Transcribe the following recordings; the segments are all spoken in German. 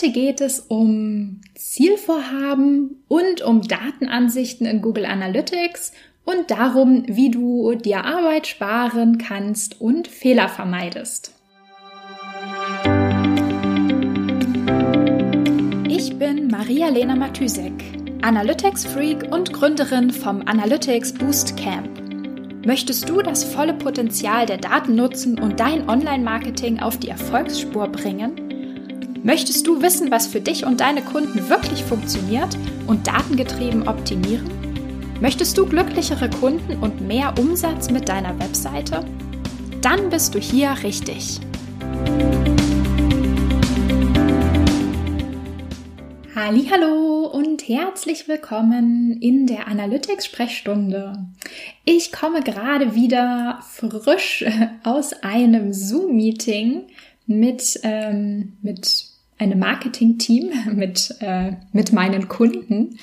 Heute geht es um Zielvorhaben und um Datenansichten in Google Analytics und darum, wie du dir Arbeit sparen kannst und Fehler vermeidest. Ich bin Maria-Lena Matysek, Analytics-Freak und Gründerin vom Analytics Boost Camp. Möchtest du das volle Potenzial der Daten nutzen und dein Online-Marketing auf die Erfolgsspur bringen? Möchtest du wissen, was für dich und deine Kunden wirklich funktioniert und datengetrieben optimieren? Möchtest du glücklichere Kunden und mehr Umsatz mit deiner Webseite? Dann bist du hier richtig. Hallo und herzlich willkommen in der Analytics Sprechstunde. Ich komme gerade wieder frisch aus einem Zoom Meeting mit ähm, mit einem Marketing-Team mit, äh, mit meinen Kunden.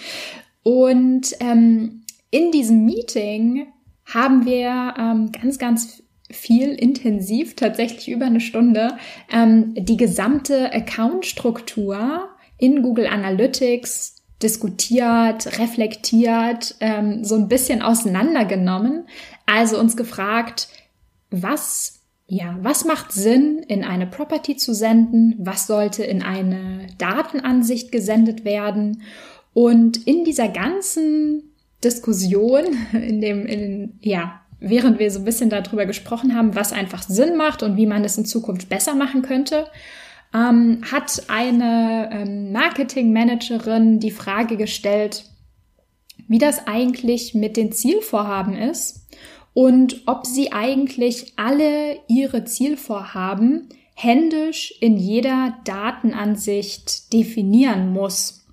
Und ähm, in diesem Meeting haben wir ähm, ganz, ganz viel intensiv, tatsächlich über eine Stunde, ähm, die gesamte Account-Struktur in Google Analytics diskutiert, reflektiert, ähm, so ein bisschen auseinandergenommen. Also uns gefragt, was ja, was macht Sinn, in eine Property zu senden? Was sollte in eine Datenansicht gesendet werden? Und in dieser ganzen Diskussion, in dem, in, ja, während wir so ein bisschen darüber gesprochen haben, was einfach Sinn macht und wie man es in Zukunft besser machen könnte, ähm, hat eine ähm, Marketingmanagerin die Frage gestellt, wie das eigentlich mit den Zielvorhaben ist und ob sie eigentlich alle ihre Zielvorhaben händisch in jeder Datenansicht definieren muss.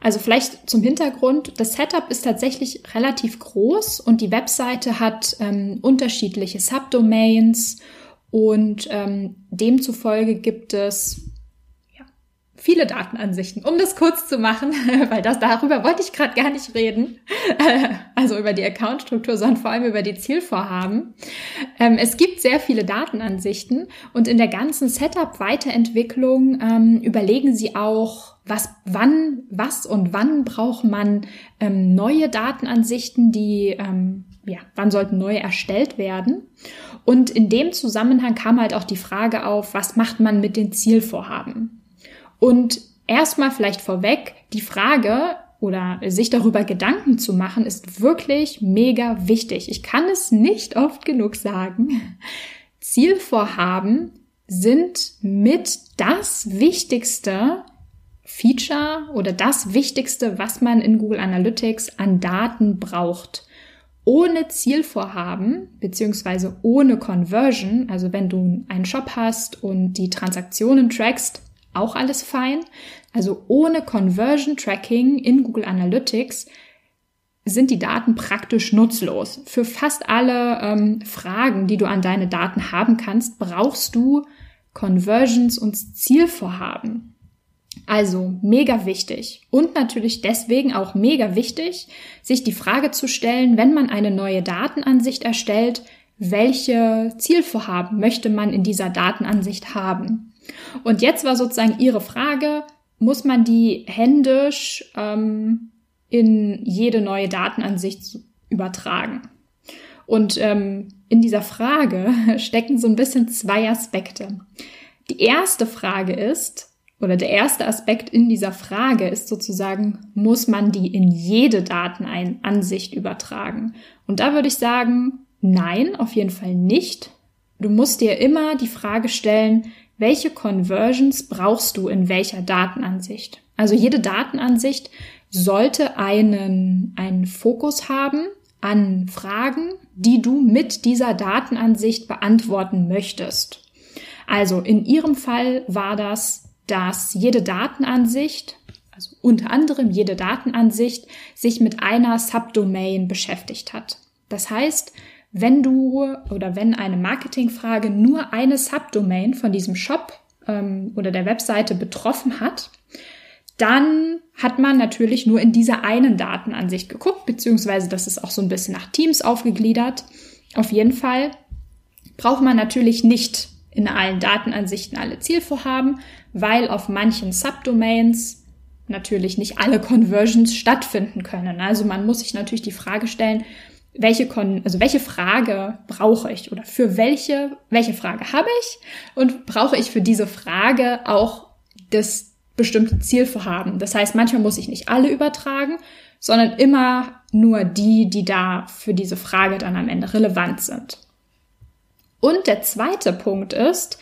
Also vielleicht zum Hintergrund, das Setup ist tatsächlich relativ groß und die Webseite hat ähm, unterschiedliche Subdomains und ähm, demzufolge gibt es viele Datenansichten. Um das kurz zu machen, weil das darüber wollte ich gerade gar nicht reden, also über die Accountstruktur, sondern vor allem über die Zielvorhaben. Ähm, es gibt sehr viele Datenansichten und in der ganzen Setup-Weiterentwicklung ähm, überlegen Sie auch, was, wann, was und wann braucht man ähm, neue Datenansichten, die, ja, wann sollten neue erstellt werden? Und in dem Zusammenhang kam halt auch die Frage auf, was macht man mit den Zielvorhaben? Und erstmal vielleicht vorweg, die Frage oder sich darüber Gedanken zu machen, ist wirklich mega wichtig. Ich kann es nicht oft genug sagen. Zielvorhaben sind mit das wichtigste Feature oder das Wichtigste, was man in Google Analytics an Daten braucht. Ohne Zielvorhaben beziehungsweise ohne Conversion, also wenn du einen Shop hast und die Transaktionen trackst, auch alles fein. Also ohne Conversion Tracking in Google Analytics sind die Daten praktisch nutzlos. Für fast alle ähm, Fragen, die du an deine Daten haben kannst, brauchst du Conversions und Zielvorhaben. Also mega wichtig und natürlich deswegen auch mega wichtig, sich die Frage zu stellen, wenn man eine neue Datenansicht erstellt, welche Zielvorhaben möchte man in dieser Datenansicht haben? Und jetzt war sozusagen Ihre Frage, muss man die händisch ähm, in jede neue Datenansicht übertragen? Und ähm, in dieser Frage stecken so ein bisschen zwei Aspekte. Die erste Frage ist, oder der erste Aspekt in dieser Frage ist sozusagen, muss man die in jede Datenansicht übertragen? Und da würde ich sagen, nein, auf jeden Fall nicht. Du musst dir immer die Frage stellen, welche Conversions brauchst du in welcher Datenansicht. Also jede Datenansicht sollte einen, einen Fokus haben an Fragen, die du mit dieser Datenansicht beantworten möchtest. Also in Ihrem Fall war das, dass jede Datenansicht, also unter anderem jede Datenansicht, sich mit einer Subdomain beschäftigt hat. Das heißt, wenn du oder wenn eine Marketingfrage nur eine Subdomain von diesem Shop ähm, oder der Webseite betroffen hat, dann hat man natürlich nur in dieser einen Datenansicht geguckt, beziehungsweise das ist auch so ein bisschen nach Teams aufgegliedert. Auf jeden Fall braucht man natürlich nicht in allen Datenansichten alle Zielvorhaben, weil auf manchen Subdomains natürlich nicht alle Conversions stattfinden können. Also man muss sich natürlich die Frage stellen, welche Kon also welche Frage brauche ich oder für welche welche Frage habe ich und brauche ich für diese Frage auch das bestimmte Zielvorhaben. Das heißt, manchmal muss ich nicht alle übertragen, sondern immer nur die, die da für diese Frage dann am Ende relevant sind. Und der zweite Punkt ist,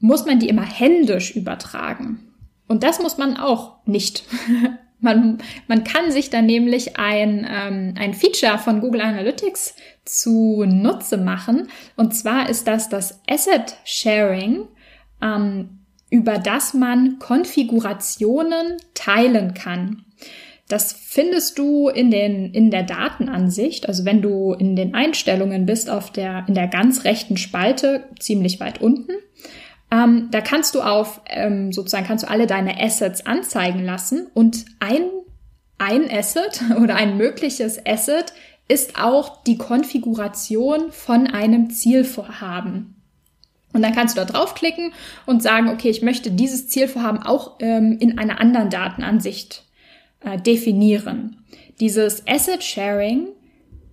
muss man die immer händisch übertragen? Und das muss man auch nicht. man, man kann sich dann nämlich ein, ähm, ein Feature von Google Analytics zu Nutze machen. Und zwar ist das das Asset Sharing, ähm, über das man Konfigurationen teilen kann. Das findest du in den, in der Datenansicht. Also wenn du in den Einstellungen bist auf der, in der ganz rechten Spalte, ziemlich weit unten. Ähm, da kannst du auf, ähm, sozusagen kannst du alle deine Assets anzeigen lassen und ein, ein Asset oder ein mögliches Asset ist auch die Konfiguration von einem Zielvorhaben. Und dann kannst du da draufklicken und sagen, okay, ich möchte dieses Zielvorhaben auch ähm, in einer anderen Datenansicht äh, definieren. Dieses Asset Sharing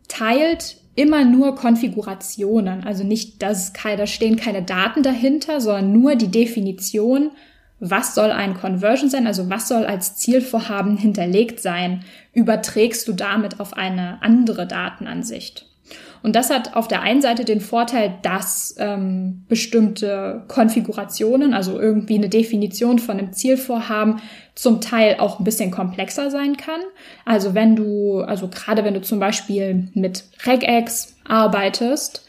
teilt immer nur Konfigurationen, also nicht, dass da stehen keine Daten dahinter, sondern nur die Definition, was soll ein Conversion sein, also was soll als Zielvorhaben hinterlegt sein, überträgst du damit auf eine andere Datenansicht. Und das hat auf der einen Seite den Vorteil, dass ähm, bestimmte Konfigurationen, also irgendwie eine Definition von einem Zielvorhaben, zum Teil auch ein bisschen komplexer sein kann. Also wenn du, also gerade wenn du zum Beispiel mit Regex arbeitest,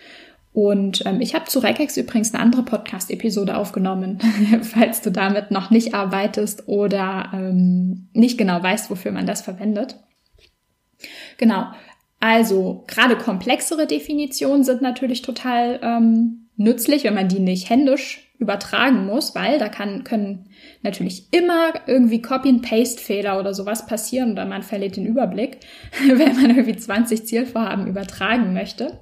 und ähm, ich habe zu Regex übrigens eine andere Podcast-Episode aufgenommen, falls du damit noch nicht arbeitest oder ähm, nicht genau weißt, wofür man das verwendet. Genau. Also gerade komplexere Definitionen sind natürlich total ähm, nützlich, wenn man die nicht händisch übertragen muss, weil da kann, können natürlich immer irgendwie Copy-and-Paste-Fehler oder sowas passieren oder man verliert den Überblick, wenn man irgendwie 20 Zielvorhaben übertragen möchte.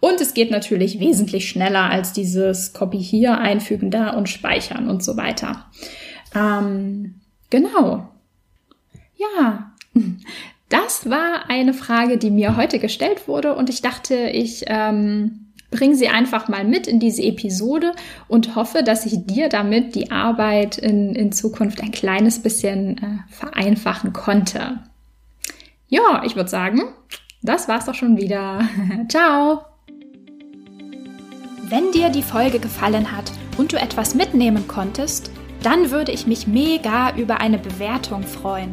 Und es geht natürlich wesentlich schneller als dieses Copy hier, einfügen da und speichern und so weiter. Ähm, genau. Ja, war eine Frage, die mir heute gestellt wurde und ich dachte, ich ähm, bringe sie einfach mal mit in diese Episode und hoffe, dass ich dir damit die Arbeit in, in Zukunft ein kleines bisschen äh, vereinfachen konnte. Ja, ich würde sagen, das war's doch schon wieder. Ciao! Wenn dir die Folge gefallen hat und du etwas mitnehmen konntest, dann würde ich mich mega über eine Bewertung freuen.